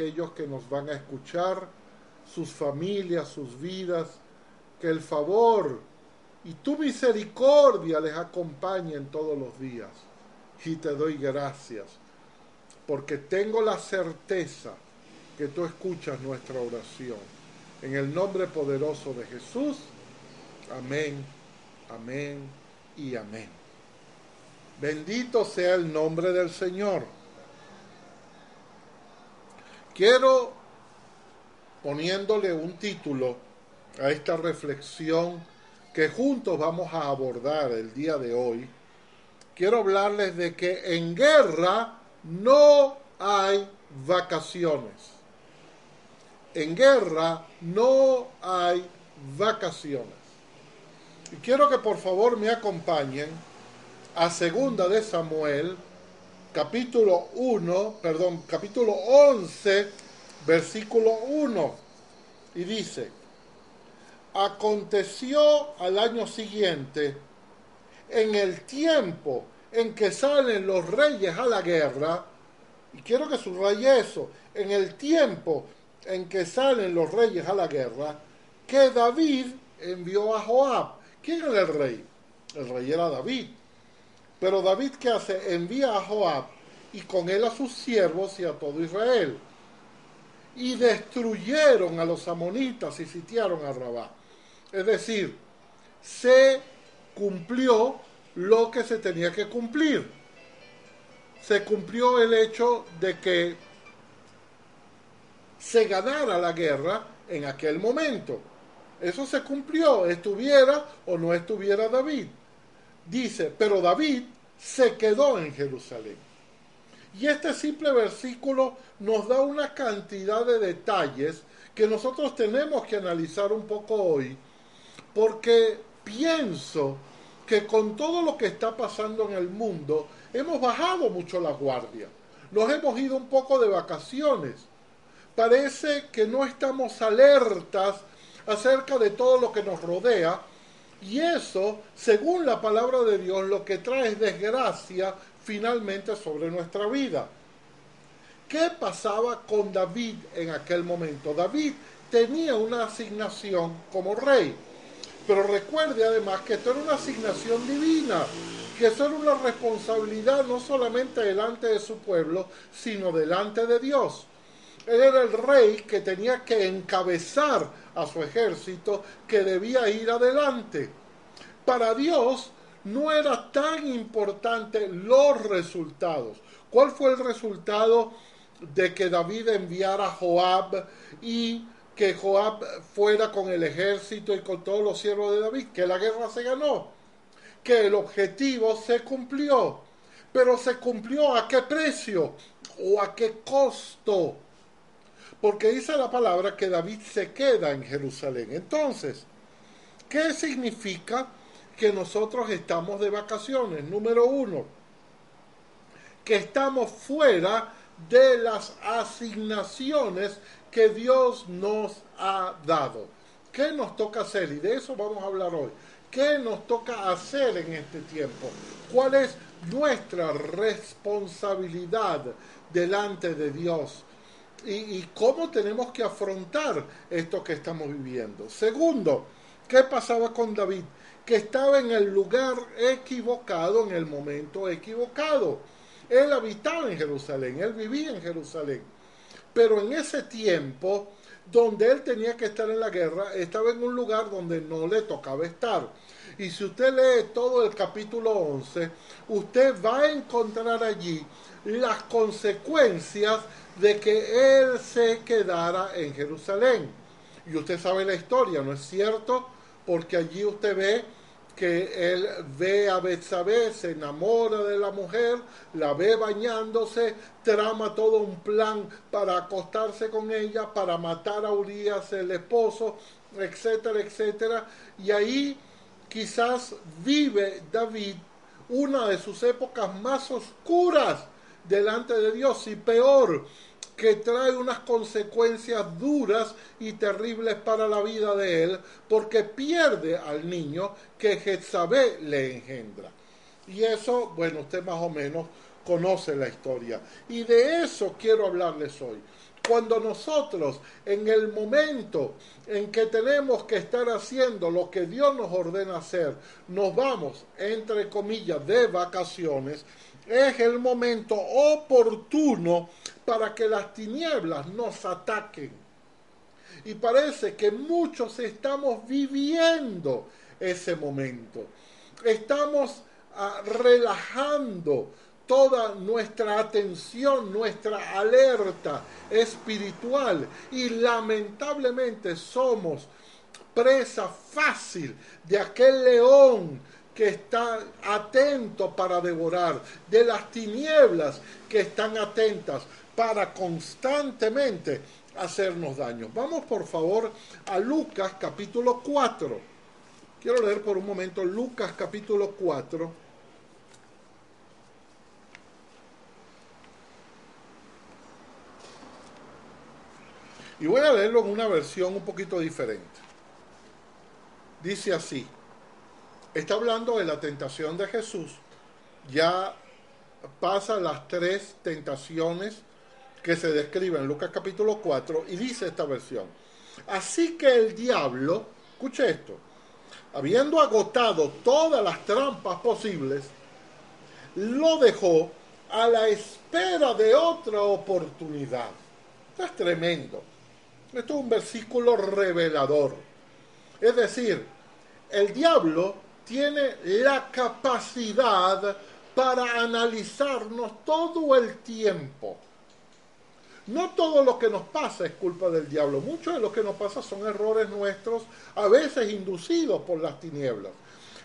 aquellos que nos van a escuchar, sus familias, sus vidas, que el favor y tu misericordia les acompañen todos los días. Y te doy gracias, porque tengo la certeza que tú escuchas nuestra oración. En el nombre poderoso de Jesús, amén, amén y amén. Bendito sea el nombre del Señor. Quiero, poniéndole un título a esta reflexión que juntos vamos a abordar el día de hoy, quiero hablarles de que en guerra no hay vacaciones. En guerra no hay vacaciones. Y quiero que por favor me acompañen a segunda de Samuel, capítulo 1, perdón, capítulo 11, versículo 1. Y dice, aconteció al año siguiente, en el tiempo en que salen los reyes a la guerra, y quiero que subraye eso, en el tiempo en que salen los reyes a la guerra, que David envió a Joab. ¿Quién era el rey? El rey era David. Pero David, ¿qué hace? Envía a Joab y con él a sus siervos y a todo Israel. Y destruyeron a los amonitas y sitiaron a Rabá. Es decir, se cumplió lo que se tenía que cumplir. Se cumplió el hecho de que se ganara la guerra en aquel momento. Eso se cumplió, estuviera o no estuviera David. Dice, pero David se quedó en Jerusalén. Y este simple versículo nos da una cantidad de detalles que nosotros tenemos que analizar un poco hoy, porque pienso que con todo lo que está pasando en el mundo, hemos bajado mucho la guardia. Nos hemos ido un poco de vacaciones. Parece que no estamos alertas acerca de todo lo que nos rodea y eso, según la palabra de Dios, lo que trae es desgracia finalmente sobre nuestra vida. ¿Qué pasaba con David en aquel momento? David tenía una asignación como rey, pero recuerde además que esto era una asignación divina, que eso era una responsabilidad no solamente delante de su pueblo, sino delante de Dios. Él era el rey que tenía que encabezar a su ejército que debía ir adelante. Para Dios no era tan importante los resultados. ¿Cuál fue el resultado de que David enviara a Joab y que Joab fuera con el ejército y con todos los siervos de David? Que la guerra se ganó, que el objetivo se cumplió. Pero se cumplió a qué precio o a qué costo porque dice la palabra que David se queda en Jerusalén. Entonces, ¿qué significa que nosotros estamos de vacaciones? Número uno, que estamos fuera de las asignaciones que Dios nos ha dado. ¿Qué nos toca hacer? Y de eso vamos a hablar hoy. ¿Qué nos toca hacer en este tiempo? ¿Cuál es nuestra responsabilidad delante de Dios? Y, cómo tenemos que afrontar esto que estamos viviendo. Segundo, ¿qué pasaba con David? Que estaba en el lugar equivocado en el momento equivocado. Él habitaba en Jerusalén, él vivía en Jerusalén. Pero en ese tiempo, donde él tenía que estar en la guerra, estaba en un lugar donde no le tocaba estar. Y si usted lee todo el capítulo 11, usted va a encontrar allí las consecuencias de que él se quedara en Jerusalén. Y usted sabe la historia, ¿no es cierto? Porque allí usted ve que él ve a Betsabé, se enamora de la mujer, la ve bañándose, trama todo un plan para acostarse con ella, para matar a Urias el esposo, etcétera, etcétera. Y ahí quizás vive David una de sus épocas más oscuras delante de Dios y peor, que trae unas consecuencias duras y terribles para la vida de él, porque pierde al niño que Jezabel le engendra. Y eso, bueno, usted más o menos conoce la historia. Y de eso quiero hablarles hoy. Cuando nosotros en el momento en que tenemos que estar haciendo lo que Dios nos ordena hacer, nos vamos, entre comillas, de vacaciones, es el momento oportuno para que las tinieblas nos ataquen. Y parece que muchos estamos viviendo ese momento. Estamos ah, relajando toda nuestra atención, nuestra alerta espiritual y lamentablemente somos presa fácil de aquel león que está atento para devorar, de las tinieblas que están atentas para constantemente hacernos daño. Vamos por favor a Lucas capítulo 4. Quiero leer por un momento Lucas capítulo 4. Y voy a leerlo en una versión un poquito diferente. Dice así, está hablando de la tentación de Jesús. Ya pasa las tres tentaciones que se describen en Lucas capítulo 4 y dice esta versión. Así que el diablo, escuche esto, habiendo agotado todas las trampas posibles, lo dejó a la espera de otra oportunidad. Esto es tremendo. Esto es un versículo revelador. Es decir, el diablo tiene la capacidad para analizarnos todo el tiempo. No todo lo que nos pasa es culpa del diablo. Mucho de lo que nos pasa son errores nuestros, a veces inducidos por las tinieblas.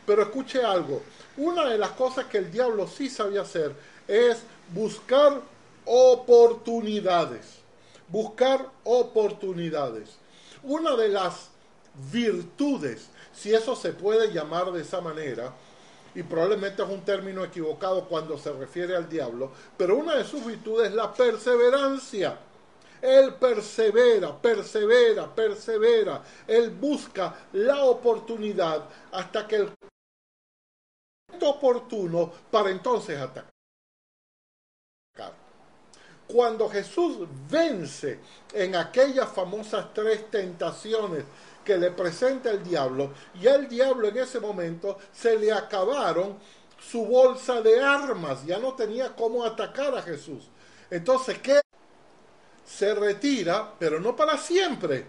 Pero escuche algo, una de las cosas que el diablo sí sabía hacer es buscar oportunidades buscar oportunidades. Una de las virtudes, si eso se puede llamar de esa manera, y probablemente es un término equivocado cuando se refiere al diablo, pero una de sus virtudes es la perseverancia. Él persevera, persevera, persevera. Él busca la oportunidad hasta que el oportuno para entonces atacar cuando Jesús vence en aquellas famosas tres tentaciones que le presenta el diablo, y al diablo en ese momento se le acabaron su bolsa de armas, ya no tenía cómo atacar a Jesús. Entonces, ¿qué? Se retira, pero no para siempre.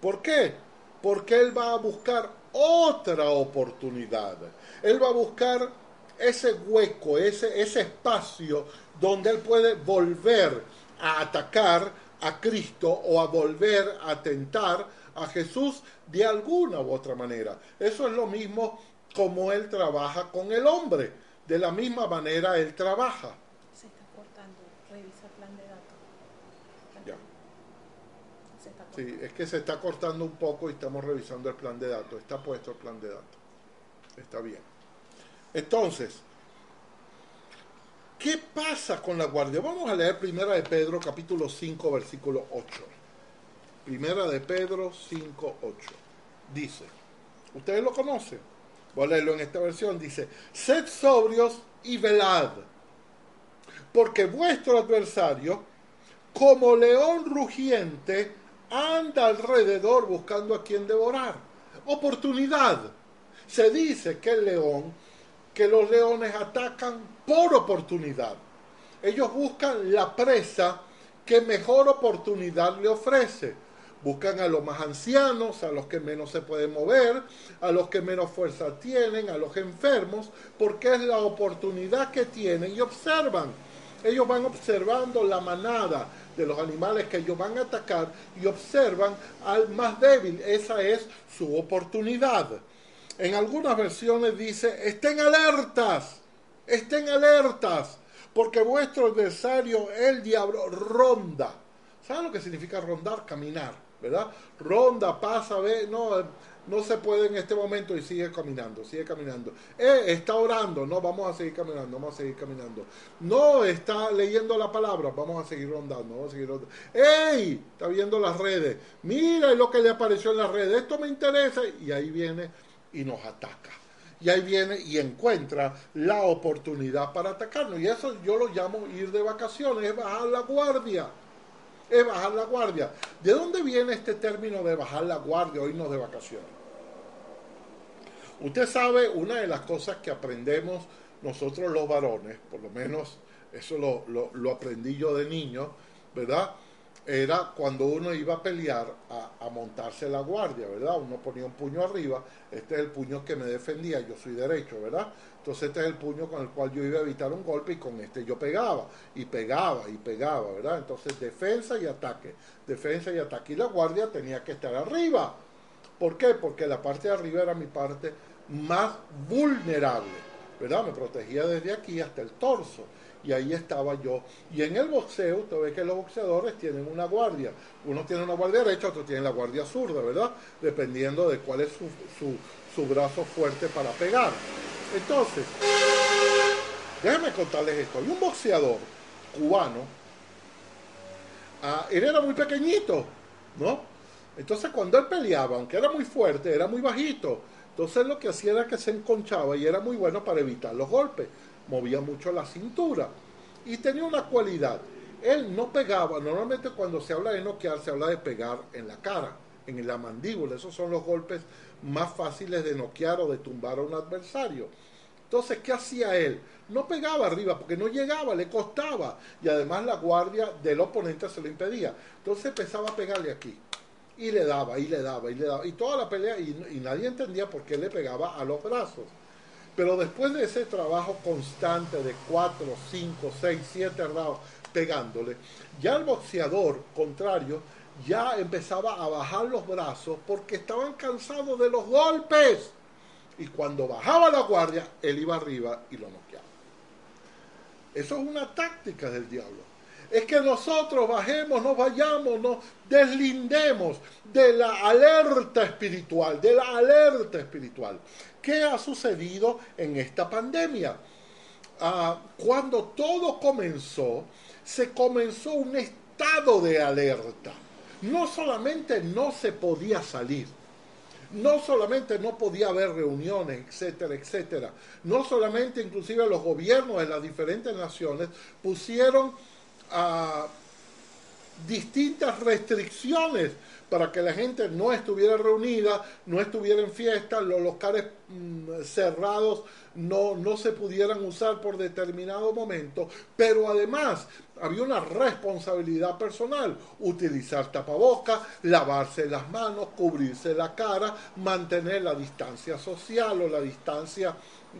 ¿Por qué? Porque él va a buscar otra oportunidad. Él va a buscar ese hueco, ese, ese espacio donde él puede volver a atacar a Cristo o a volver a tentar a Jesús de alguna u otra manera. Eso es lo mismo como él trabaja con el hombre. De la misma manera él trabaja. Se está cortando. Revisa el plan de datos. Ya. sí, es que se está cortando un poco y estamos revisando el plan de datos. Está puesto el plan de datos. Está bien. Entonces, ¿Qué pasa con la guardia? Vamos a leer Primera de Pedro capítulo 5 versículo 8. Primera de Pedro 5, 8. Dice, ustedes lo conocen, voy a leerlo en esta versión, dice, sed sobrios y velad, porque vuestro adversario, como león rugiente, anda alrededor buscando a quien devorar. Oportunidad. Se dice que el león que los leones atacan por oportunidad. Ellos buscan la presa que mejor oportunidad le ofrece. Buscan a los más ancianos, a los que menos se pueden mover, a los que menos fuerza tienen, a los enfermos, porque es la oportunidad que tienen y observan. Ellos van observando la manada de los animales que ellos van a atacar y observan al más débil. Esa es su oportunidad. En algunas versiones dice, estén alertas, estén alertas, porque vuestro adversario, el diablo, ronda. ¿Saben lo que significa rondar? Caminar, ¿verdad? Ronda, pasa, ve, no, no se puede en este momento y sigue caminando, sigue caminando. Eh, está orando, no, vamos a seguir caminando, vamos a seguir caminando. No, está leyendo la palabra, vamos a seguir rondando, vamos a seguir rondando. ¡Ey! Está viendo las redes, mira lo que le apareció en las redes, esto me interesa, y ahí viene y nos ataca. Y ahí viene y encuentra la oportunidad para atacarnos. Y eso yo lo llamo ir de vacaciones, es bajar la guardia. es bajar la guardia. ¿De dónde viene este término de bajar la guardia o irnos de vacaciones? Usted sabe, una de las cosas que aprendemos nosotros los varones, por lo menos eso lo, lo, lo aprendí yo de niño, ¿verdad? Era cuando uno iba a pelear a, montarse la guardia, ¿verdad? Uno ponía un puño arriba, este es el puño que me defendía, yo soy derecho, ¿verdad? Entonces este es el puño con el cual yo iba a evitar un golpe y con este yo pegaba, y pegaba, y pegaba, ¿verdad? Entonces defensa y ataque, defensa y ataque. Y la guardia tenía que estar arriba. ¿Por qué? Porque la parte de arriba era mi parte más vulnerable, ¿verdad? Me protegía desde aquí hasta el torso y ahí estaba yo. Y en el boxeo, usted ve que los boxeadores tienen una guardia. Uno tiene una guardia derecha, otro tiene la guardia zurda, ¿verdad? Dependiendo de cuál es su, su, su brazo fuerte para pegar. Entonces, déjenme contarles esto. Hay un boxeador cubano, uh, él era muy pequeñito, ¿no? Entonces cuando él peleaba, aunque era muy fuerte, era muy bajito. Entonces lo que hacía era que se enconchaba y era muy bueno para evitar los golpes movía mucho la cintura y tenía una cualidad. Él no pegaba, normalmente cuando se habla de noquear se habla de pegar en la cara, en la mandíbula, esos son los golpes más fáciles de noquear o de tumbar a un adversario. Entonces, ¿qué hacía él? No pegaba arriba porque no llegaba, le costaba y además la guardia del oponente se lo impedía. Entonces empezaba a pegarle aquí y le daba y le daba y le daba y toda la pelea y, nadie entendía por qué le pegaba a los brazos. Pero después de ese trabajo constante de 4, 5, 6, 7 rounds pegándole, ya el boxeador contrario ya empezaba a bajar los brazos porque estaban cansados de los golpes. Y cuando bajaba la guardia, él iba arriba y lo noqueaba. Eso es una táctica del diablo. Es que nosotros bajemos, nos vayamos, nos deslindemos de la alerta espiritual, de la alerta espiritual. ¿Qué ha sucedido en esta pandemia? Ah, cuando todo comenzó, se comenzó un estado de alerta. No solamente no se podía salir, no solamente no podía haber reuniones, etcétera, etcétera. No solamente inclusive los gobiernos de las diferentes naciones pusieron distintas restricciones para que la gente no estuviera reunida, no estuviera en fiesta, los locales mmm, cerrados no, no se pudieran usar por determinado momento, pero además había una responsabilidad personal, utilizar tapaboca, lavarse las manos, cubrirse la cara, mantener la distancia social o la distancia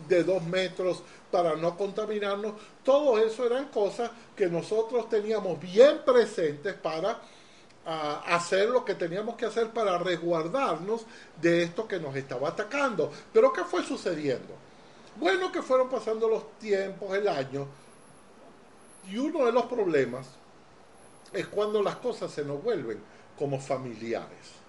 de dos metros para no contaminarnos, todo eso eran cosas que nosotros teníamos bien presentes para a hacer lo que teníamos que hacer para resguardarnos de esto que nos estaba atacando. Pero ¿qué fue sucediendo? Bueno, que fueron pasando los tiempos, el año, y uno de los problemas es cuando las cosas se nos vuelven como familiares.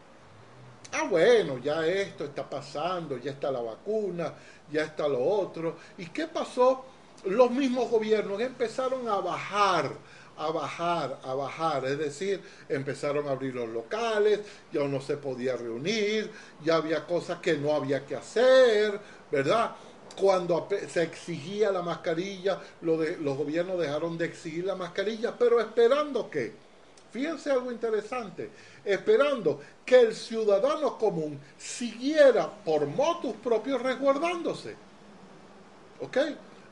Ah, bueno, ya esto está pasando, ya está la vacuna, ya está lo otro. ¿Y qué pasó? Los mismos gobiernos empezaron a bajar a bajar, a bajar, es decir, empezaron a abrir los locales, ya no se podía reunir, ya había cosas que no había que hacer, ¿verdad? Cuando se exigía la mascarilla, los gobiernos dejaron de exigir la mascarilla, pero esperando que, fíjense algo interesante, esperando que el ciudadano común siguiera por motus propios resguardándose. ¿Ok?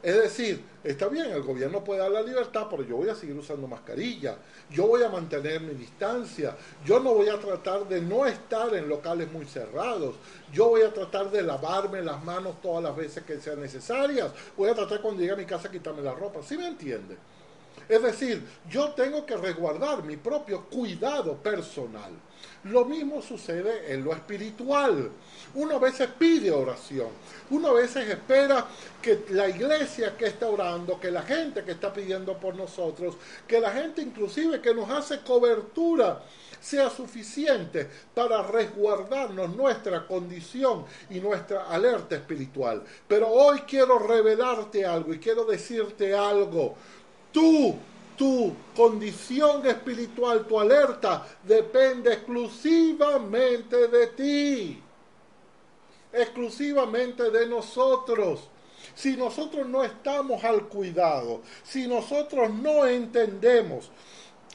Es decir, está bien, el gobierno puede dar la libertad, pero yo voy a seguir usando mascarilla, yo voy a mantener mi distancia, yo no voy a tratar de no estar en locales muy cerrados, yo voy a tratar de lavarme las manos todas las veces que sean necesarias, voy a tratar cuando llegue a mi casa quitarme la ropa, ¿sí me entiende? Es decir, yo tengo que resguardar mi propio cuidado personal. Lo mismo sucede en lo espiritual. Uno a veces pide oración. Uno a veces espera que la iglesia que está orando, que la gente que está pidiendo por nosotros, que la gente inclusive que nos hace cobertura sea suficiente para resguardarnos nuestra condición y nuestra alerta espiritual. Pero hoy quiero revelarte algo y quiero decirte algo. Tú tu condición espiritual, tu alerta, depende exclusivamente de ti, exclusivamente de nosotros. Si nosotros no estamos al cuidado, si nosotros no entendemos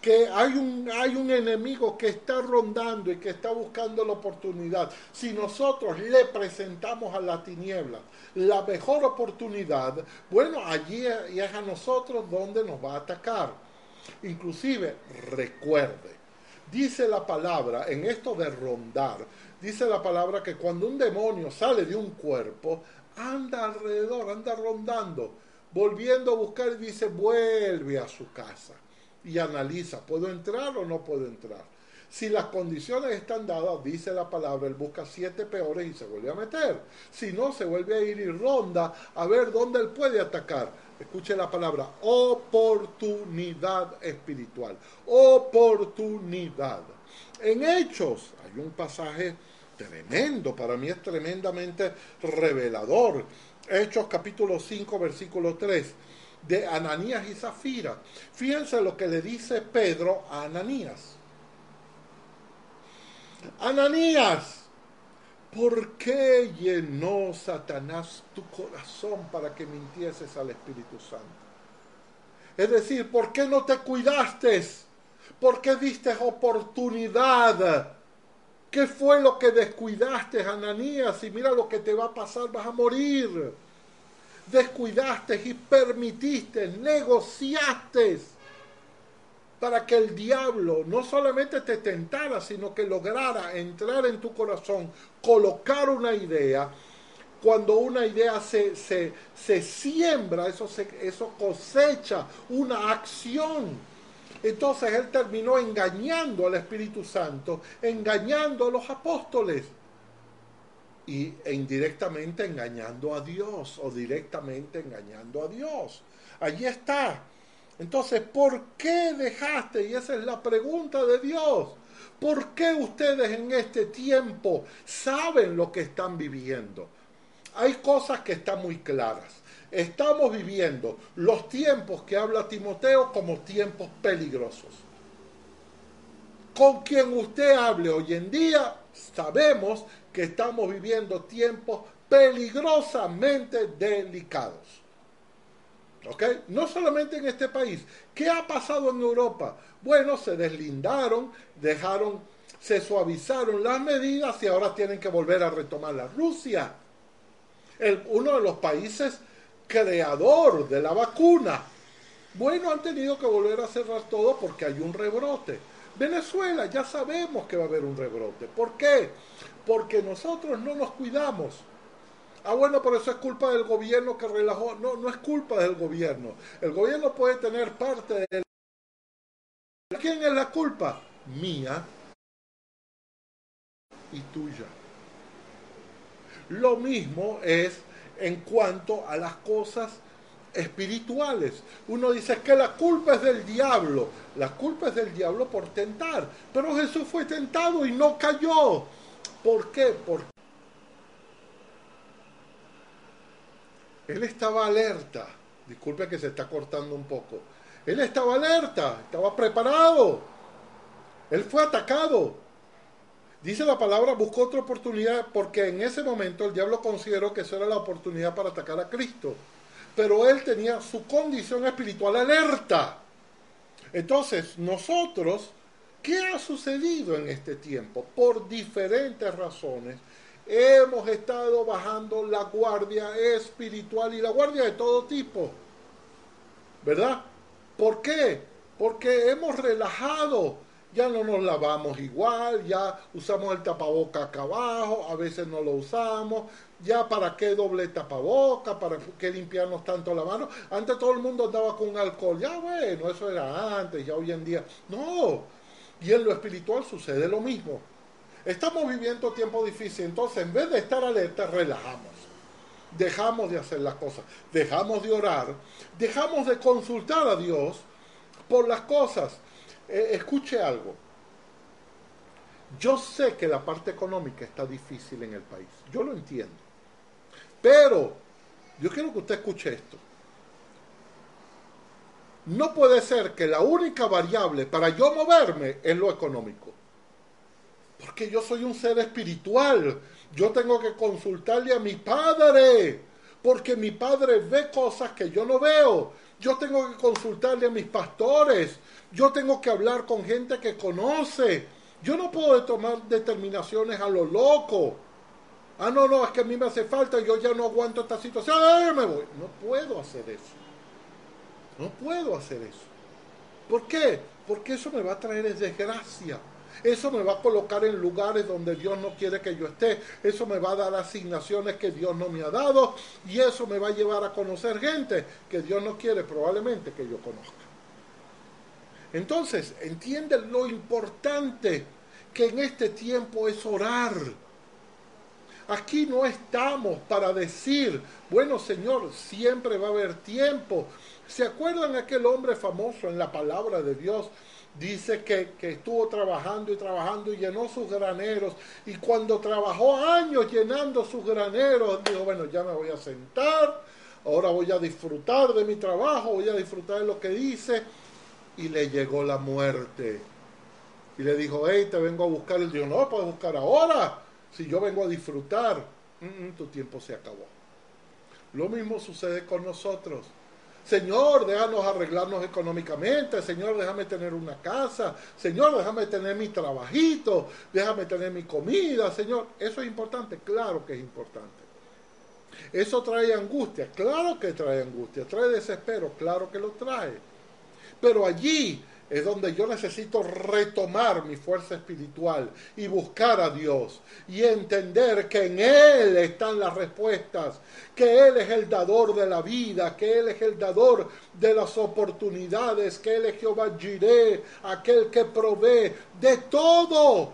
que hay un, hay un enemigo que está rondando y que está buscando la oportunidad. Si nosotros le presentamos a la tiniebla la mejor oportunidad, bueno, allí es a nosotros donde nos va a atacar. Inclusive, recuerde, dice la palabra, en esto de rondar, dice la palabra que cuando un demonio sale de un cuerpo, anda alrededor, anda rondando, volviendo a buscar y dice, vuelve a su casa y analiza, ¿puedo entrar o no puedo entrar? Si las condiciones están dadas, dice la palabra, él busca siete peores y se vuelve a meter. Si no, se vuelve a ir y ronda a ver dónde él puede atacar. Escuche la palabra, oportunidad espiritual. Oportunidad. En Hechos hay un pasaje tremendo, para mí es tremendamente revelador. Hechos capítulo 5, versículo 3 de Ananías y Zafira. Fíjense lo que le dice Pedro a Ananías. Ananías, ¿por qué llenó Satanás tu corazón para que mintieses al Espíritu Santo? Es decir, ¿por qué no te cuidaste? ¿Por qué diste oportunidad? ¿Qué fue lo que descuidaste, Ananías? Y mira lo que te va a pasar, vas a morir descuidaste y permitiste, negociaste para que el diablo no solamente te tentara, sino que lograra entrar en tu corazón, colocar una idea. Cuando una idea se, se, siembra, se, eso cosecha una acción. Entonces él terminó engañando al Espíritu Santo, engañando a los apóstoles y, e indirectamente engañando a Dios o directamente engañando a Dios. Allí está. Entonces, ¿por qué dejaste? Y esa es la pregunta de Dios. ¿Por qué ustedes en este tiempo saben lo que están viviendo? Hay cosas que están muy claras. Estamos viviendo los tiempos que habla Timoteo como tiempos peligrosos. Con quien usted hable hoy en día, sabemos que estamos viviendo tiempos peligrosamente delicados. ¿Ok? No solamente en este país. ¿Qué ha pasado en Europa? Bueno, se deslindaron, dejaron, se suavizaron las medidas y ahora tienen que volver a retomar la Rusia. uno de los países creador de la vacuna. Bueno, han tenido que volver a cerrar todo porque hay un rebrote. Venezuela, ya sabemos que va a haber un rebrote. ¿Por qué? Porque nosotros no nos cuidamos. Ah, bueno, por eso es culpa del gobierno que relajó. No, no es culpa del gobierno. El gobierno puede tener parte de... ¿Quién es la culpa? Mía y tuya. Lo mismo es en cuanto a las cosas espirituales. Uno dice que la culpa es del diablo. La culpa es del diablo por tentar. Pero Jesús fue tentado y no cayó. ¿Por qué? Porque él estaba alerta. Disculpe que se está cortando un poco. Él estaba alerta, estaba preparado. Él fue atacado. Dice la palabra, buscó otra oportunidad porque en ese momento el diablo consideró que esa era la oportunidad para atacar a Cristo. Pero él tenía su condición espiritual alerta. Entonces, nosotros ¿Qué ha sucedido en este tiempo? Por diferentes razones hemos estado bajando la guardia espiritual y la guardia de todo tipo. ¿Verdad? ¿Por qué? Porque hemos relajado. Ya no nos lavamos igual, ya usamos el tapaboca acá abajo, a veces no lo usamos, ya para qué doble tapaboca, para qué limpiarnos tanto la mano. Antes todo el mundo andaba con alcohol, ya bueno, eso era antes, ya hoy en día. No, y en lo espiritual sucede lo mismo. Estamos viviendo tiempos difíciles, entonces en vez de estar alerta, relajamos. Dejamos de hacer las cosas, dejamos de orar, dejamos de consultar a Dios por las cosas. Eh, escuche algo. Yo sé que la parte económica está difícil en el país, yo lo entiendo. Pero yo quiero que usted escuche esto. No puede ser que la única variable para yo moverme es lo económico. Porque yo soy un ser espiritual. Yo tengo que consultarle a mi Padre. porque mi padre ve cosas que yo no veo. Yo tengo que consultarle a mis pastores, yo tengo que hablar con gente que conoce. Yo no puedo tomar determinaciones a lo loco. Ah, no, no, es que a mí me hace falta, yo ya no aguanto esta situación, ¡ay, me voy! No puedo hacer eso. No puedo hacer eso. ¿Por qué? Porque eso me va a traer desgracia. Eso me va a colocar en lugares donde Dios no quiere que yo esté. Eso me va a dar asignaciones que Dios no me ha dado. Y eso me va a llevar a conocer gente que Dios no quiere probablemente que yo conozca. Entonces, entienden lo importante que en este tiempo es orar. Aquí no estamos para decir, bueno Señor, siempre va a haber tiempo. ¿Se acuerdan aquel hombre famoso en la palabra de Dios dice que, estuvo trabajando y trabajando y llenó sus graneros. Y cuando trabajó años llenando sus graneros, dijo, bueno, ya me voy a sentar, ahora voy a disfrutar de mi trabajo, voy a disfrutar de lo que dice. Y le llegó la muerte. Y le dijo, hey, te vengo a buscar. Él dijo, no, puedes buscar ahora. Si yo vengo a disfrutar, mm, mm, tu tiempo se acabó. Lo mismo sucede con nosotros. Señor, déjanos arreglarnos económicamente, Señor, déjame tener una casa, Señor, déjame tener mi trabajito, déjame tener mi comida, Señor. Eso es importante, claro que es importante. Eso trae angustia, claro que trae angustia, trae desespero, claro que lo trae. Pero allí es donde yo necesito retomar mi fuerza espiritual y buscar a Dios y entender que en Él están las respuestas, que Él es el dador de la vida, que Él es el dador de las oportunidades, que Él es Jehová Jireh, aquel que provee de todo.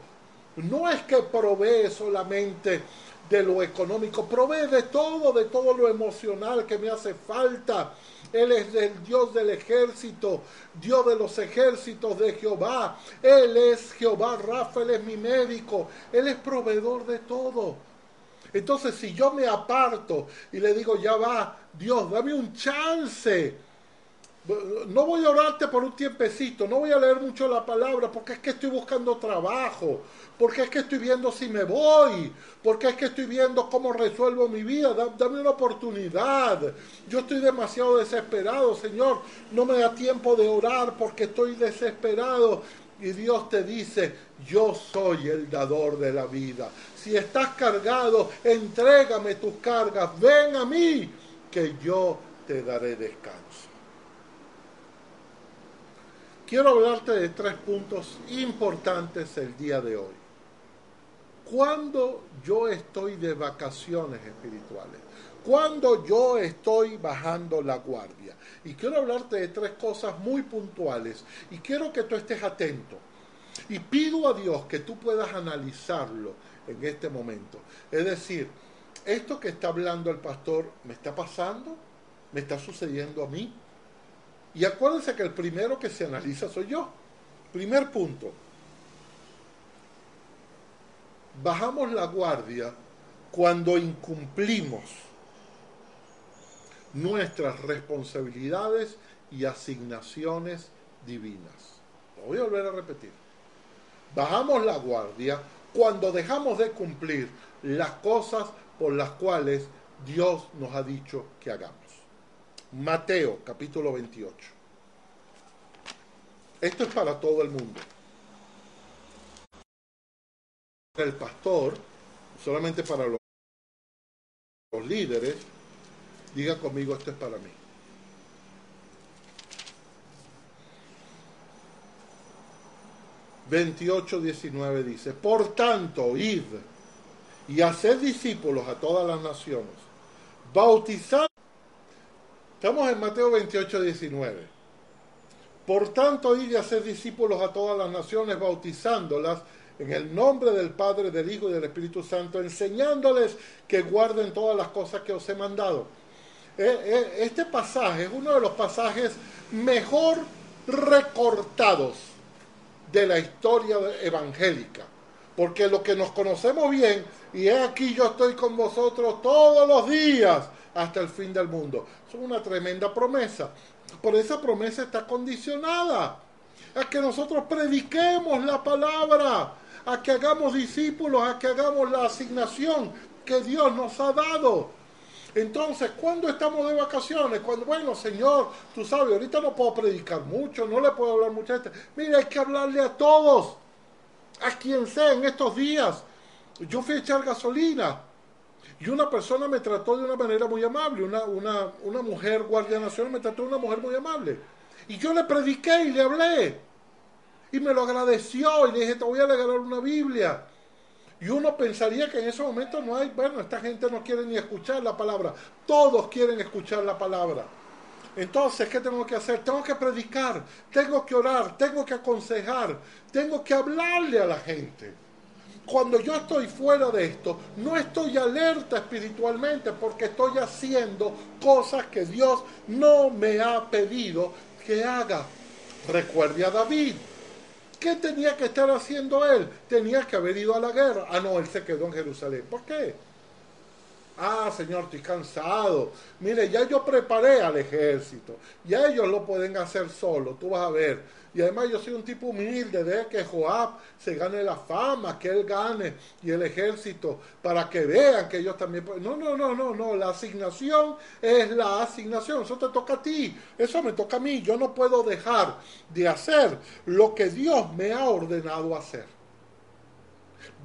No es que provee solamente de lo económico, provee de todo, de todo lo emocional que me hace falta él es el Dios del ejército, Dios de los ejércitos de Jehová. Él es Jehová Rafa, Él es mi médico, Él es proveedor de todo. Entonces, si yo me aparto y le digo, ya va, Dios, dame un chance no voy a orarte por un tiempecito, no voy a leer mucho la palabra porque es que estoy buscando trabajo, porque es que estoy viendo si me voy, porque es que estoy viendo cómo resuelvo mi vida, dame una oportunidad. Yo estoy demasiado desesperado, Señor, no me da tiempo de orar porque estoy desesperado. Y Dios te dice, yo soy el dador de la vida. Si estás cargado, entrégame tus cargas, ven a mí, que yo te daré descanso quiero hablarte de tres puntos importantes el día de hoy. Cuando yo estoy de vacaciones espirituales, cuando yo estoy bajando la guardia. Y quiero hablarte de tres cosas muy puntuales y quiero que tú estés atento. Y pido a Dios que tú puedas analizarlo en este momento. Es decir, esto que está hablando el pastor, ¿me está pasando? ¿Me está sucediendo a mí? Y acuérdense que el primero que se analiza soy yo. Primer punto. Bajamos la guardia cuando incumplimos nuestras responsabilidades y asignaciones divinas. Lo voy a volver a repetir. Bajamos la guardia cuando dejamos de cumplir las cosas por las cuales Dios nos ha dicho que hagamos. Mateo capítulo 28. Esto es para todo el mundo. El pastor, solamente para los, líderes, diga conmigo, esto es para mí. ...28, 19 dice... ...por tanto, id... ...y haced discípulos a todas las naciones... ...bautizando Estamos en Mateo 28, 19. Por tanto, id y hacer discípulos a todas las naciones, bautizándolas en el nombre del Padre, del Hijo y del Espíritu Santo, enseñándoles que guarden todas las cosas que os he mandado. Eh, eh, este pasaje es uno de los pasajes mejor recortados de la historia evangélica. Porque lo que nos conocemos bien, y he aquí yo estoy con vosotros todos los días hasta el fin del mundo. Es una tremenda promesa. Por esa promesa está condicionada a que nosotros prediquemos la palabra, a que hagamos discípulos, a que hagamos la asignación que Dios nos ha dado. Entonces, cuando estamos de vacaciones? Cuando, bueno, Señor, tú sabes, ahorita no puedo predicar mucho, no le puedo hablar mucho a este. Mira, hay que hablarle a todos, a quien sea en estos días. Yo fui a echar gasolina y una persona me trató de una manera muy amable, una, una, una mujer guardia nacional me trató de una mujer muy amable. Y yo le prediqué y le hablé. Y me lo agradeció y le dije, te voy a regalar una Biblia. Y uno pensaría que en ese momento no hay, bueno, esta gente no quiere ni escuchar la palabra. Todos quieren escuchar la palabra. Entonces, ¿qué tengo que hacer? Tengo que predicar, tengo que orar, tengo que aconsejar, tengo que hablarle a la gente. Cuando yo estoy fuera de esto, no estoy alerta espiritualmente porque estoy haciendo cosas que Dios no me ha pedido que haga. Recuerde a David. ¿Qué tenía que estar haciendo él? Tenía que haber ido a la guerra. Ah, no, él se quedó en Jerusalén. ¿Por qué? Ah, Señor, estoy cansado. Mire, ya yo preparé al ejército. Ya ellos lo pueden hacer solo. Tú vas a ver y además yo soy un tipo humilde, de que Joab se gane la fama, que él gane y el ejército, para que vean que ellos también pueden. No, no, no, no, no, la asignación es la asignación, eso te toca a ti, eso me toca a mí, yo no puedo dejar de hacer lo que Dios me ha ordenado hacer.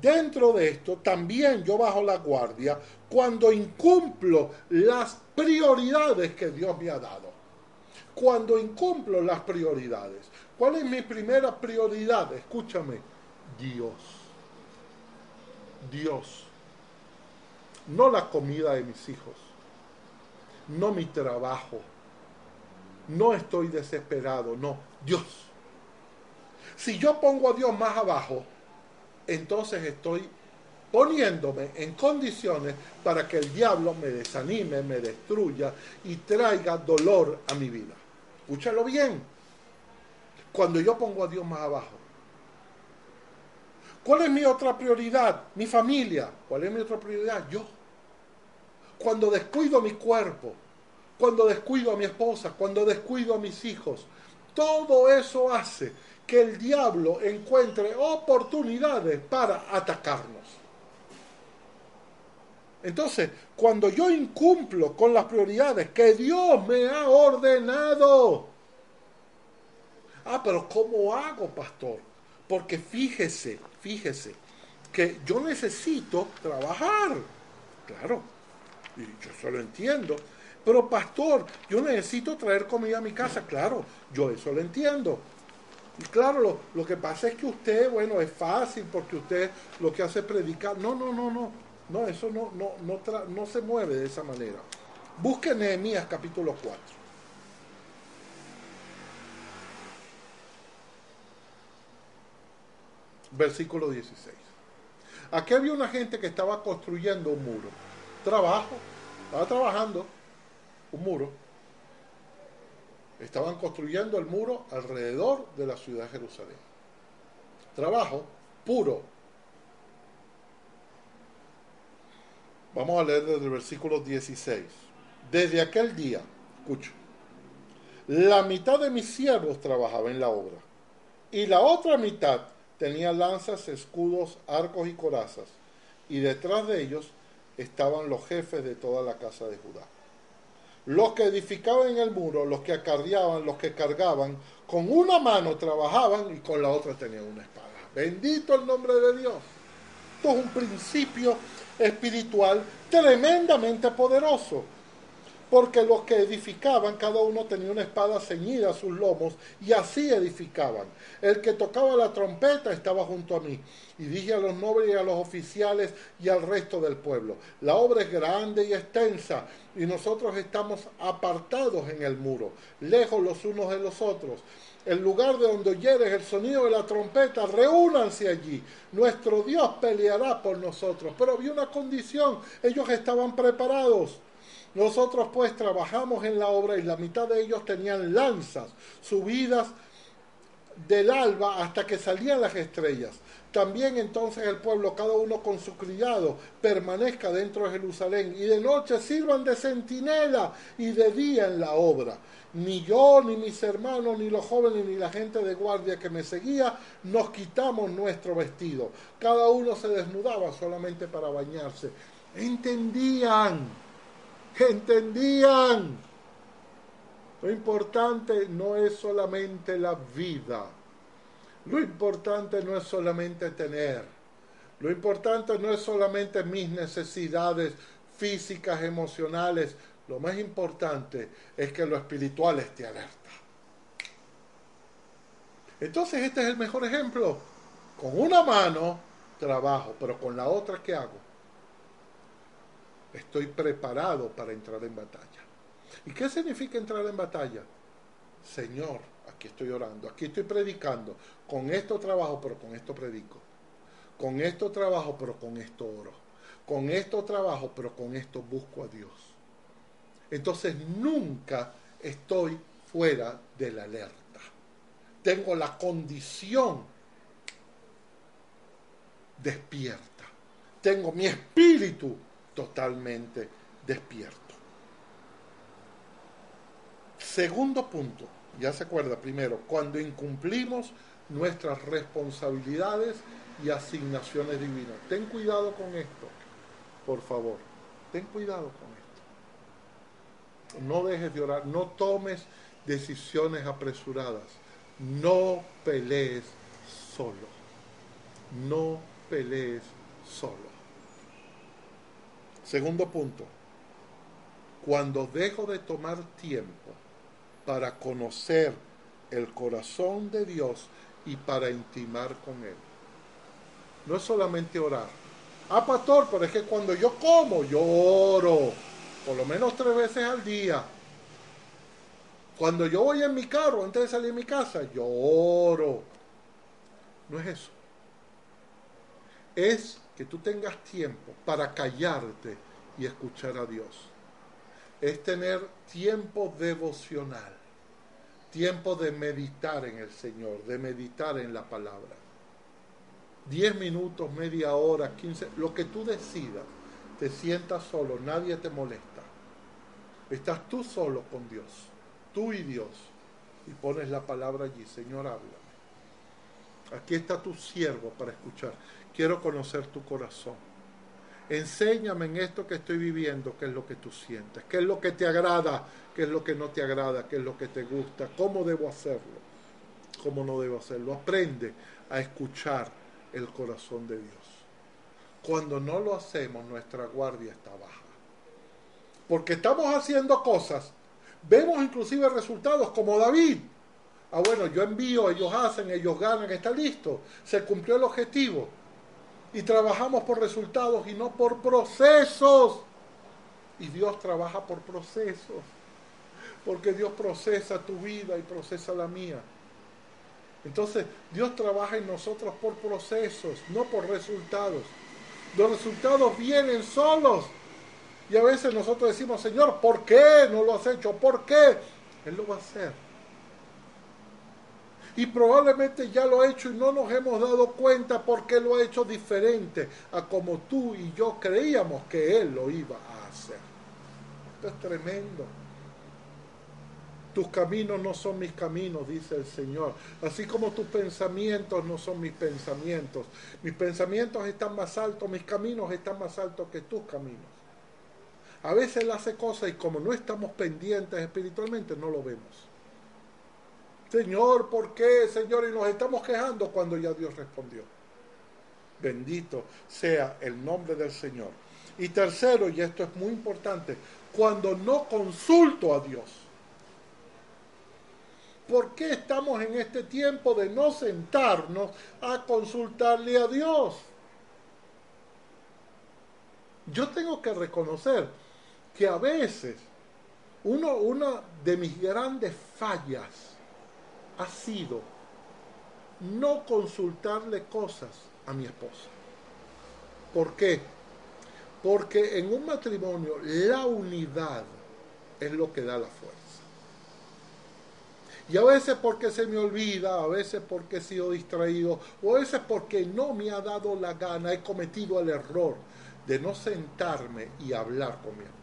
Dentro de esto también yo bajo la guardia cuando incumplo las prioridades que Dios me ha dado. Cuando incumplo las prioridades. ¿Cuál es mi primera prioridad? Escúchame, Dios. Dios. No la comida de mis hijos. No mi trabajo. No estoy desesperado, no, Dios. Si yo pongo a Dios más abajo, entonces estoy poniéndome en condiciones para que el diablo me desanime, me destruya y traiga dolor a mi vida. Escúchalo bien cuando yo pongo a Dios más abajo. ¿Cuál es mi otra prioridad? Mi familia. ¿Cuál es mi otra prioridad? Yo. Cuando descuido mi cuerpo, cuando descuido a mi esposa, cuando descuido a mis hijos, todo eso hace que el diablo encuentre oportunidades para atacarnos. Entonces, cuando yo incumplo con las prioridades que Dios me ha ordenado, Ah, pero ¿cómo hago, pastor? Porque fíjese, fíjese, que yo necesito trabajar. Claro, y yo eso lo entiendo. Pero pastor, yo necesito traer comida a mi casa. Claro, yo eso lo entiendo. Y claro, lo, lo que pasa es que usted, bueno, es fácil porque usted lo que hace es predicar. No, no, no, no. No, eso no, no, no, no se mueve de esa manera. Busque Nehemías capítulo 4. versículo 16. Aquí había una gente que estaba construyendo un muro. Trabajo, estaba trabajando un muro. Estaban construyendo el muro alrededor de la ciudad de Jerusalén. Trabajo puro. Vamos a leer desde el versículo 16. Desde aquel día, escucho, la mitad de mis siervos trabajaba en la obra y la otra mitad tenía lanzas, escudos, arcos y corazas, y detrás de ellos estaban los jefes de toda la casa de Judá. Los que edificaban en el muro, los que acarreaban, los que cargaban, con una mano trabajaban y con la otra tenían una espada. Bendito el nombre de Dios. Esto es un principio espiritual tremendamente poderoso porque los que edificaban, cada uno tenía una espada ceñida a sus lomos, y así edificaban. El que tocaba la trompeta estaba junto a mí, y dije a los nobles y a los oficiales y al resto del pueblo, la obra es grande y extensa, y nosotros estamos apartados en el muro, lejos los unos de los otros. El lugar de donde oyeres el sonido de la trompeta, reúnanse allí. Nuestro Dios peleará por nosotros. Pero había una condición, ellos estaban preparados nosotros pues trabajamos en la obra y la mitad de ellos tenían lanzas subidas del alba hasta que salían las estrellas. También entonces el pueblo, cada uno con su criado, permanezca dentro de Jerusalén y de noche sirvan de centinela y de día en la obra. Ni yo, ni mis hermanos, ni los jóvenes, ni la gente de guardia que me seguía, nos quitamos nuestro vestido. Cada uno se desnudaba solamente para bañarse. Entendían entendían. Lo importante no es solamente la vida. Lo importante no es solamente tener. Lo importante no es solamente mis necesidades físicas, emocionales. Lo más importante es que lo espiritual esté alerta. Entonces este es el mejor ejemplo. Con una mano trabajo, pero con la otra ¿qué hago? Estoy preparado para entrar en batalla. ¿Y qué significa entrar en batalla? Señor, aquí estoy orando, aquí estoy predicando, con esto trabajo, pero con esto predico. Con esto trabajo, pero con esto oro. Con esto trabajo, pero con esto busco a Dios. Entonces nunca estoy fuera de la alerta. Tengo la condición despierta. Tengo mi espíritu totalmente despierto. Segundo punto, ya se acuerda, primero, cuando incumplimos nuestras responsabilidades y asignaciones divinas. Ten cuidado con esto, por favor. Ten cuidado con esto. No dejes de orar, no tomes decisiones apresuradas. No pelees solo. No pelees solo. Segundo punto, cuando dejo de tomar tiempo para conocer el corazón de Dios y para intimar con Él. No es solamente orar. Ah, pastor, pero es que cuando yo como, yo oro. Por lo menos tres veces al día. Cuando yo voy en mi carro, antes de salir de mi casa, yo oro. No es eso es que tú tengas tiempo para callarte y escuchar a Dios. Es tener tiempo devocional, tiempo de meditar en el Señor, de meditar en la palabra. Diez minutos, media hora, quince, lo que tú decidas. Te sientas solo, nadie te molesta. Estás tú solo con Dios, tú y Dios. Y pones la palabra allí, Señor, háblame. Aquí está tu siervo para escuchar. Quiero conocer tu corazón. Enséñame en esto que estoy viviendo qué es lo que tú sientes, qué es lo que te agrada, qué es lo que no te agrada, qué es lo que te gusta, cómo debo hacerlo, cómo no debo hacerlo. Aprende a escuchar el corazón de Dios. Cuando no lo hacemos, nuestra guardia está baja. Porque estamos haciendo cosas, vemos inclusive resultados como David. Ah, bueno, yo envío, ellos hacen, ellos ganan, está listo, se cumplió el objetivo y trabajamos por resultados y no por procesos. Y Dios trabaja por procesos, porque Dios procesa tu vida y procesa la mía. Entonces, Dios trabaja en nosotros por procesos, no por resultados. Los resultados vienen solos. Y a veces nosotros decimos, Señor, ¿por qué no lo has hecho? ¿Por qué? Él lo va a hacer y probablemente ya lo ha hecho y no nos hemos dado cuenta porque lo ha hecho diferente a como tú y yo creíamos que Él lo iba a hacer. Esto es tremendo. Tus caminos no son mis caminos, dice el Señor. Así como tus pensamientos no son mis pensamientos. Mis pensamientos están más altos, mis caminos están más altos que tus caminos. A veces Él hace cosas y como no estamos pendientes espiritualmente, no lo vemos. Señor, ¿por qué, Señor? Y nos estamos quejando cuando ya Dios respondió. Bendito sea el nombre del Señor. Y tercero, y esto es muy importante, cuando no consulto a Dios. ¿Por qué estamos en este tiempo de no sentarnos a consultarle a Dios? Yo tengo que reconocer que a veces uno, una de mis grandes fallas ha sido no consultarle cosas a mi esposa. ¿Por qué? Porque en un matrimonio la unidad es lo que da la fuerza. Y a veces porque se me olvida, a veces porque he sido distraído, o a veces porque no me ha dado la gana, he cometido el error de no sentarme y hablar con mi esposa.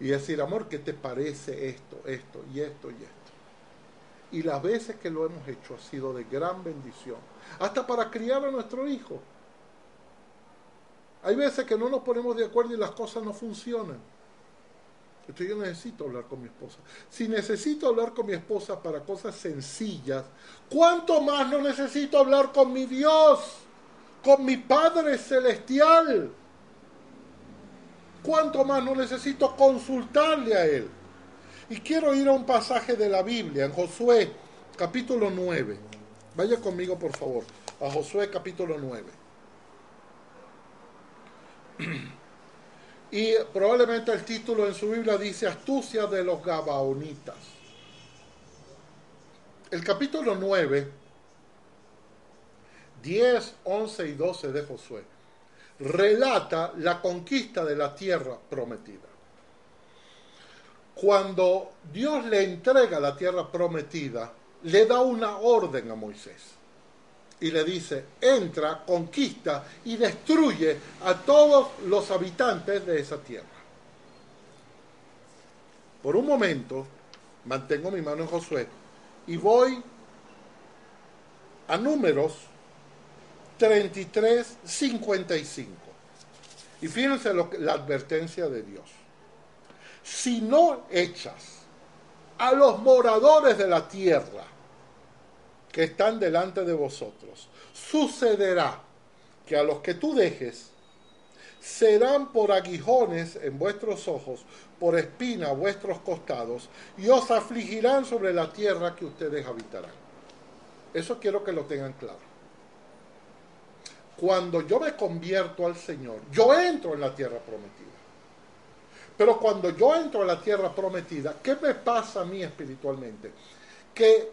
Y decir, amor, ¿qué te parece esto, esto y esto y esto? Y las veces que lo hemos hecho ha sido de gran bendición. Hasta para criar a nuestro hijo. Hay veces que no nos ponemos de acuerdo y las cosas no funcionan. Entonces yo necesito hablar con mi esposa. Si necesito hablar con mi esposa para cosas sencillas, ¿cuánto más no necesito hablar con mi Dios? Con mi Padre Celestial. ¿Cuánto más no necesito consultarle a Él? Y quiero ir a un pasaje de la Biblia, en Josué capítulo 9. Vaya conmigo, por favor, a Josué capítulo 9. Y probablemente el título en su Biblia dice Astucia de los Gabaonitas. El capítulo 9, 10, 11 y 12 de Josué relata la conquista de la tierra prometida. Cuando Dios le entrega la tierra prometida, le da una orden a Moisés y le dice, entra, conquista y destruye a todos los habitantes de esa tierra. Por un momento, mantengo mi mano en Josué y voy a números 33, 55. Y fíjense lo la advertencia de Dios. Si no echas a los moradores de la tierra, que están delante de vosotros. Sucederá que a los que tú dejes serán por aguijones en vuestros ojos, por espina a vuestros costados, y os afligirán sobre la tierra que ustedes habitarán. Eso quiero que lo tengan claro. Cuando yo me convierto al Señor, yo entro en la tierra prometida. Pero cuando yo entro en la tierra prometida, ¿qué me pasa a mí espiritualmente? Que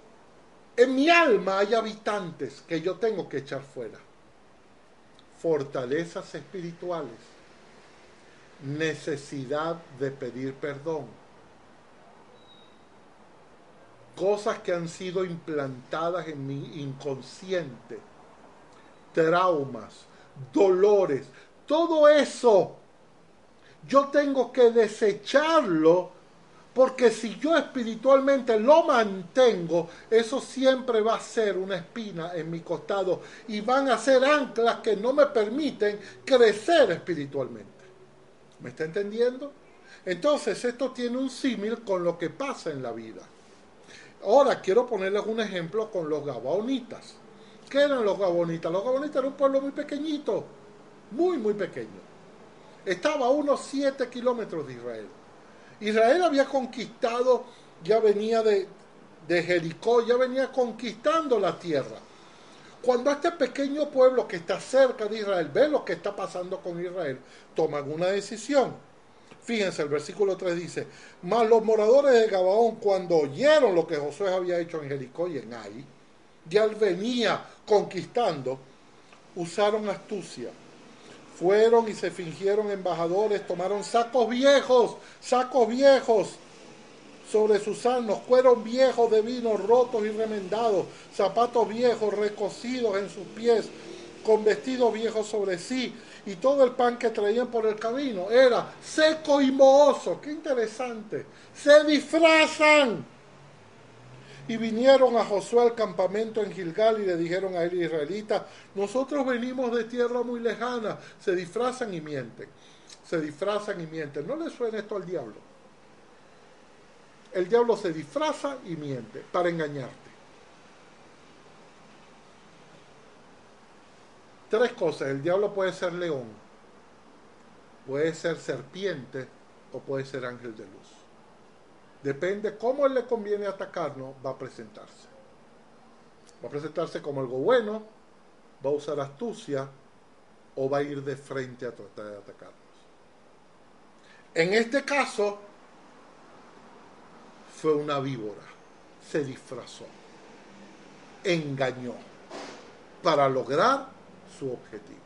en mi alma hay habitantes que yo tengo que echar fuera. Fortalezas espirituales. Necesidad de pedir perdón. Cosas que han sido implantadas en mi inconsciente. Traumas, dolores. Todo eso yo tengo que desecharlo porque si yo espiritualmente lo mantengo, eso siempre va a ser una espina en mi costado y van a ser anclas que no me permiten crecer espiritualmente. ¿Me está entendiendo? Entonces esto tiene un símil con lo que pasa en la vida. Ahora quiero ponerles un ejemplo con los gabaonitas. ¿Qué eran los gabonitas? Los gabonitas eran un pueblo muy pequeñito, muy, muy pequeño. Estaba a unos 7 kilómetros de Israel. Israel había conquistado, ya venía de, Jericó, ya venía conquistando la tierra. Cuando este pequeño pueblo que está cerca de Israel ve lo que está pasando con Israel, toman una decisión. Fíjense, el versículo 3 dice, mas los moradores de Gabaón, cuando oyeron lo que Josué había hecho en Jericó y en Ai, ya él venía conquistando, usaron astucia fueron y se fingieron embajadores, tomaron sacos viejos, sacos viejos sobre sus asnos, cueros viejos de vino rotos y remendados, zapatos viejos recocidos en sus pies, con vestidos viejos sobre sí, y todo el pan que traían por el camino era seco y mohoso. Qué interesante. Se disfrazan y vinieron a Josué al campamento en Gilgal y le dijeron a él israelita, nosotros venimos de tierra muy lejana, se disfrazan y mienten, se disfrazan y mienten. ¿No le suena esto al diablo? El diablo se disfraza y miente para engañarte. Tres cosas, el diablo puede ser león, puede ser serpiente o puede ser ángel de luz. Depende cómo él le conviene atacarnos, va a presentarse. Va a presentarse como algo bueno, va a usar astucia o va a ir de frente a tratar de atacarnos. En este caso, fue una víbora, se disfrazó, engañó para lograr su objetivo.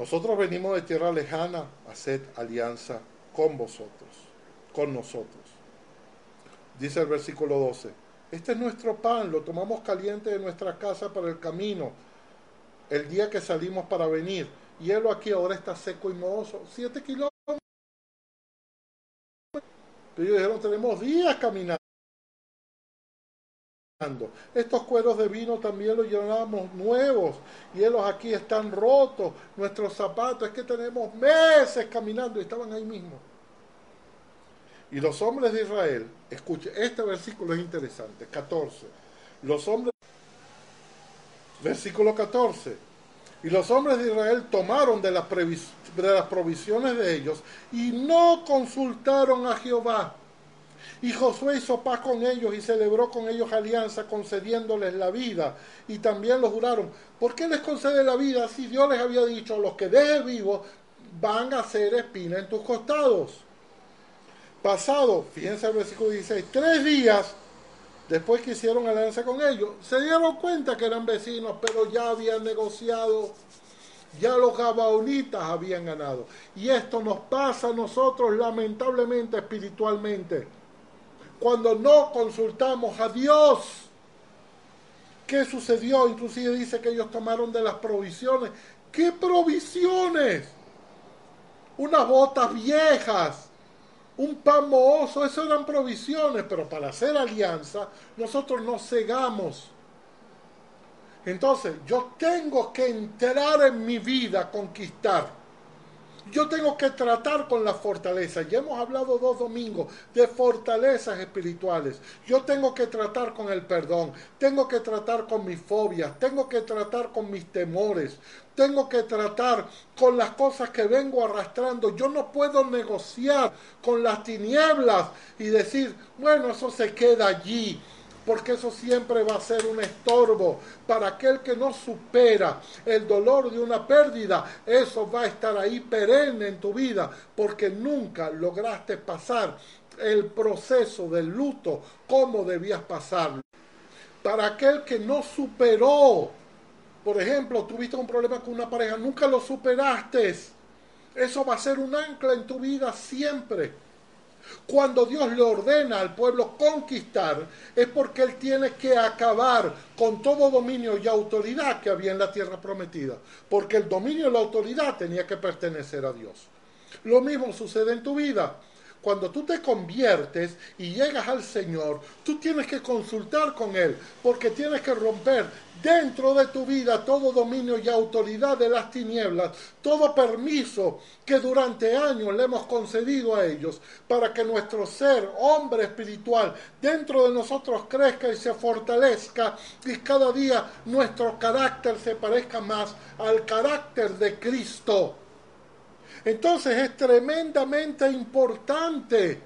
Nosotros venimos de tierra lejana a hacer alianza con vosotros, con nosotros. Dice el versículo 12, este es nuestro pan, lo tomamos caliente de nuestra casa para el camino, el día que salimos para venir. Y él aquí ahora está seco y mohoso, siete kilómetros. Ellos dijeron, tenemos días caminando. Estos cueros de vino también los llevamos nuevos y ellos aquí están rotos. Nuestros zapatos, es que tenemos meses caminando y estaban ahí mismo. Y los hombres de Israel, escuche, este versículo es interesante, 14. Los hombres, versículo 14. Y los hombres de Israel tomaron de las, de las provisiones de ellos y no consultaron a Jehová y Josué hizo paz con ellos y celebró con ellos alianza, concediéndoles la vida. Y también lo juraron. ¿Por qué les concede la vida si Dios les había dicho, los que dejes vivos van a ser espina en tus costados? Pasado, fíjense el versículo 16, tres días después que hicieron alianza con ellos, se dieron cuenta que eran vecinos, pero ya habían negociado, ya los gabaonitas habían ganado. Y esto nos pasa a nosotros lamentablemente espiritualmente cuando no consultamos a Dios. ¿Qué sucedió? Inclusive dice que ellos tomaron de las provisiones. ¿Qué provisiones? Unas botas viejas, un pan mohoso, eso eran provisiones, pero para hacer alianza nosotros nos cegamos. Entonces, yo tengo que entrar en mi vida, conquistar. Yo tengo que tratar con la fortaleza. Ya hemos hablado dos domingos de fortalezas espirituales. Yo tengo que tratar con el perdón. Tengo que tratar con mis fobias. Tengo que tratar con mis temores. Tengo que tratar con las cosas que vengo arrastrando. Yo no puedo negociar con las tinieblas y decir, bueno, eso se queda allí porque eso siempre va a ser un estorbo para aquel que no supera el dolor de una pérdida. Eso va a estar ahí perenne en tu vida porque nunca lograste pasar el proceso del luto como debías pasarlo. Para aquel que no superó, por ejemplo, tuviste un problema con una pareja, nunca lo superaste. Eso va a ser un ancla en tu vida siempre. Cuando Dios le ordena al pueblo conquistar, es porque Él tiene que acabar con todo dominio y autoridad que había en la tierra prometida. Porque el dominio y la autoridad tenía que pertenecer a Dios. Lo mismo sucede en tu vida. Cuando tú te conviertes y llegas al Señor, tú tienes que consultar con Él, porque tienes que romper dentro de tu vida todo dominio y autoridad de las tinieblas, todo permiso que durante años le hemos concedido a ellos para que nuestro ser, hombre espiritual, dentro de nosotros crezca y se fortalezca y cada día nuestro carácter se parezca más al carácter de Cristo. Entonces es tremendamente importante,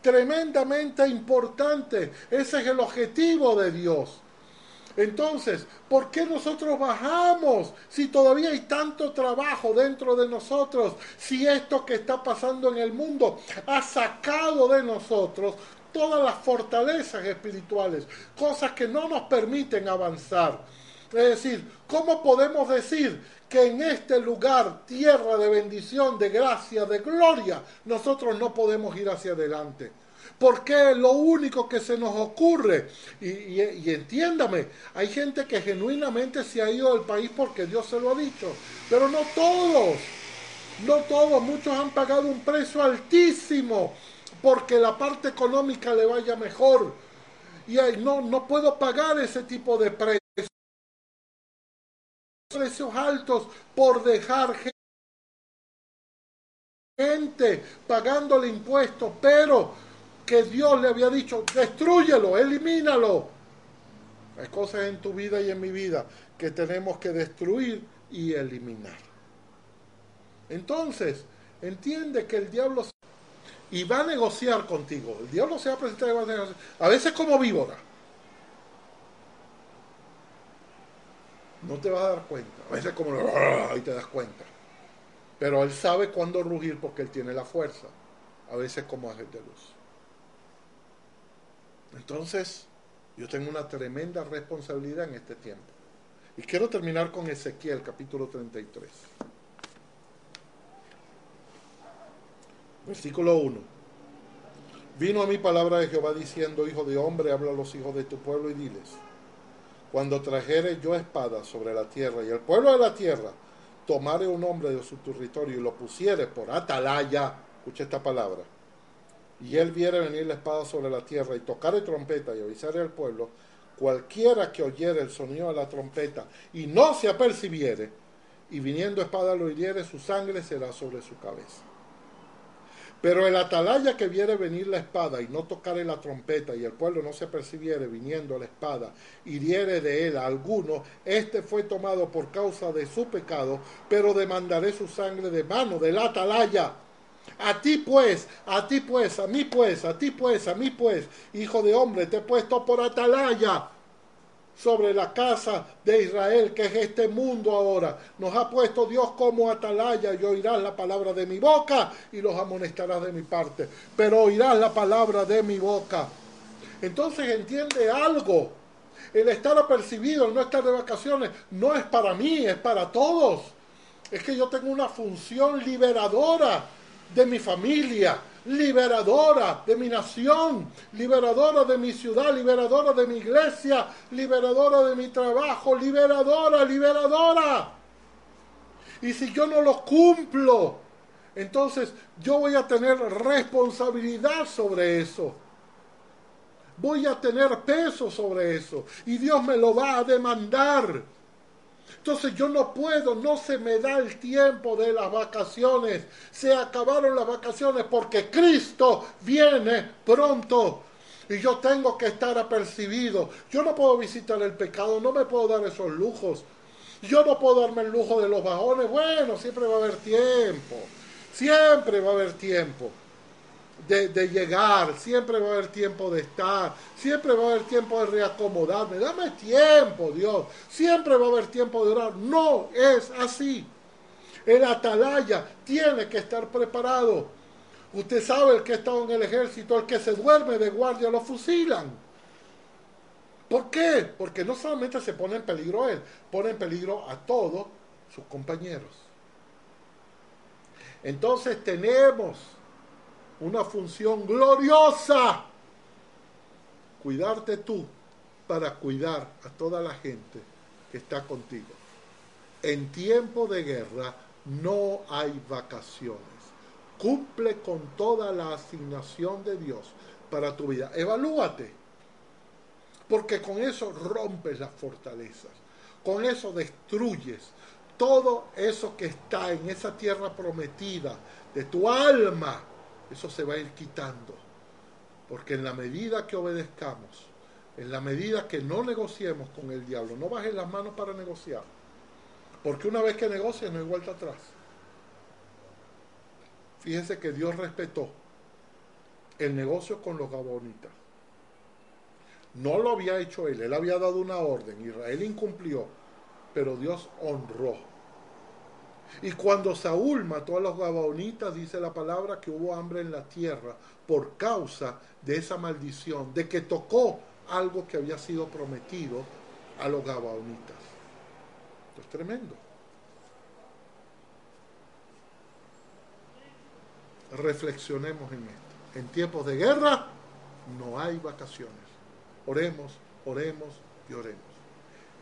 tremendamente importante. Ese es el objetivo de Dios. Entonces, ¿por qué nosotros bajamos si todavía hay tanto trabajo dentro de nosotros? Si esto que está pasando en el mundo ha sacado de nosotros todas las fortalezas espirituales, cosas que no nos permiten avanzar. Es decir, ¿cómo podemos decir que en este lugar, tierra de bendición, de gracia, de gloria, nosotros no podemos ir hacia adelante? Porque lo único que se nos ocurre, y, entiéndame, hay gente que genuinamente se ha ido del país porque Dios se lo ha dicho, pero no todos, no todos, muchos han pagado un precio altísimo porque la parte económica le vaya mejor. Y no, no puedo pagar ese tipo de precio precios altos por dejar gente pagándole impuestos, pero que Dios le había dicho, destruyelo, elimínalo. Hay cosas en tu vida y en mi vida que tenemos que destruir y eliminar. Entonces, entiende que el diablo y va a negociar contigo. El diablo se va a presentar a. A veces como víbora. No te vas a dar cuenta. A veces como ahí te das cuenta. Pero él sabe cuándo rugir porque él tiene la fuerza. A veces como ángel de luz. Entonces, yo tengo una tremenda responsabilidad en este tiempo. Y quiero terminar con Ezequiel capítulo 33. Versículo 1. Vino a mi palabra de Jehová diciendo, Hijo de hombre, habla a los hijos de tu pueblo y diles cuando trajere yo espada sobre la tierra y el pueblo de la tierra tomare un hombre de su territorio y lo pusiere por atalaya, escucha esta palabra, y él viere venir la espada sobre la tierra y tocare trompeta y avisare al pueblo, cualquiera que oyere el sonido de la trompeta y no se apercibiere, y viniendo espada lo hiriere, su sangre será sobre su cabeza. Pero el atalaya que viere venir la espada y no tocare la trompeta y el pueblo no se percibiere viniendo la espada, hiriere de él a alguno, este fue tomado por causa de su pecado, pero demandaré su sangre de mano del atalaya. A ti pues, a ti pues, a mí pues, a ti pues, a mí pues, hijo de hombre, te he puesto por atalaya sobre la casa de Israel, que es este mundo ahora. Nos ha puesto Dios como atalaya y oirás la palabra de mi boca y los amonestarás de mi parte. Pero oirás la palabra de mi boca. Entonces entiende algo. El estar apercibido, el no estar de vacaciones, no es para mí, es para todos. Es que yo tengo una función liberadora de mi familia, liberadora de mi nación, liberadora de mi ciudad, liberadora de mi iglesia, liberadora de mi trabajo, liberadora, liberadora. Y si yo no lo cumplo, entonces yo voy a tener responsabilidad sobre eso. Voy a tener peso sobre eso. Y Dios me lo va a demandar. Entonces yo no puedo, no se me da el tiempo de las vacaciones. Se acabaron las vacaciones porque Cristo viene pronto. Y yo tengo que estar apercibido. Yo no puedo visitar el pecado, no me puedo dar esos lujos. Yo no puedo darme el lujo de los bajones. Bueno, siempre va a haber tiempo. Siempre va a haber tiempo de, llegar, siempre va a haber tiempo de estar, siempre va a haber tiempo de reacomodarme. Dame tiempo, Dios. Siempre va a haber tiempo de orar. No es así. El atalaya tiene que estar preparado. Usted sabe el que ha estado en el ejército, el que se duerme de guardia lo fusilan. ¿Por qué? Porque no solamente se pone en peligro él, pone en peligro a todos sus compañeros. Entonces tenemos una función gloriosa. Cuidarte tú para cuidar a toda la gente que está contigo. En tiempo de guerra no hay vacaciones. Cumple con toda la asignación de Dios para tu vida. Evalúate. Porque con eso rompes las fortalezas. Con eso destruyes todo eso que está en esa tierra prometida de tu alma eso se va a ir quitando. Porque en la medida que obedezcamos, en la medida que no negociemos con el diablo, no bajes las manos para negociar. Porque una vez que negocias no hay vuelta atrás. Fíjense que Dios respetó el negocio con los gabonitas. No lo había hecho él, él había dado una orden, Israel incumplió, pero Dios honró y cuando Saúl mató a los gabaonitas, dice la palabra que hubo hambre en la tierra por causa de esa maldición, de que tocó algo que había sido prometido a los gabaonitas. Esto es tremendo. Reflexionemos en esto. En tiempos de guerra no hay vacaciones. Oremos, oremos y oremos.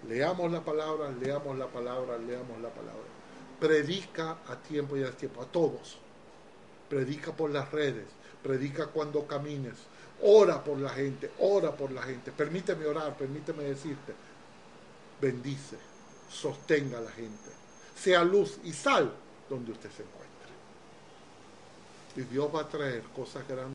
Leamos la palabra, leamos la palabra, leamos la palabra predica a tiempo y a tiempo, a todos. Predica por las redes, predica cuando camines, ora por la gente, ora por la gente. Permíteme orar, permíteme decirte, bendice, sostenga a la gente, sea luz y sal donde usted se encuentre. Y Dios va a traer cosas grandes.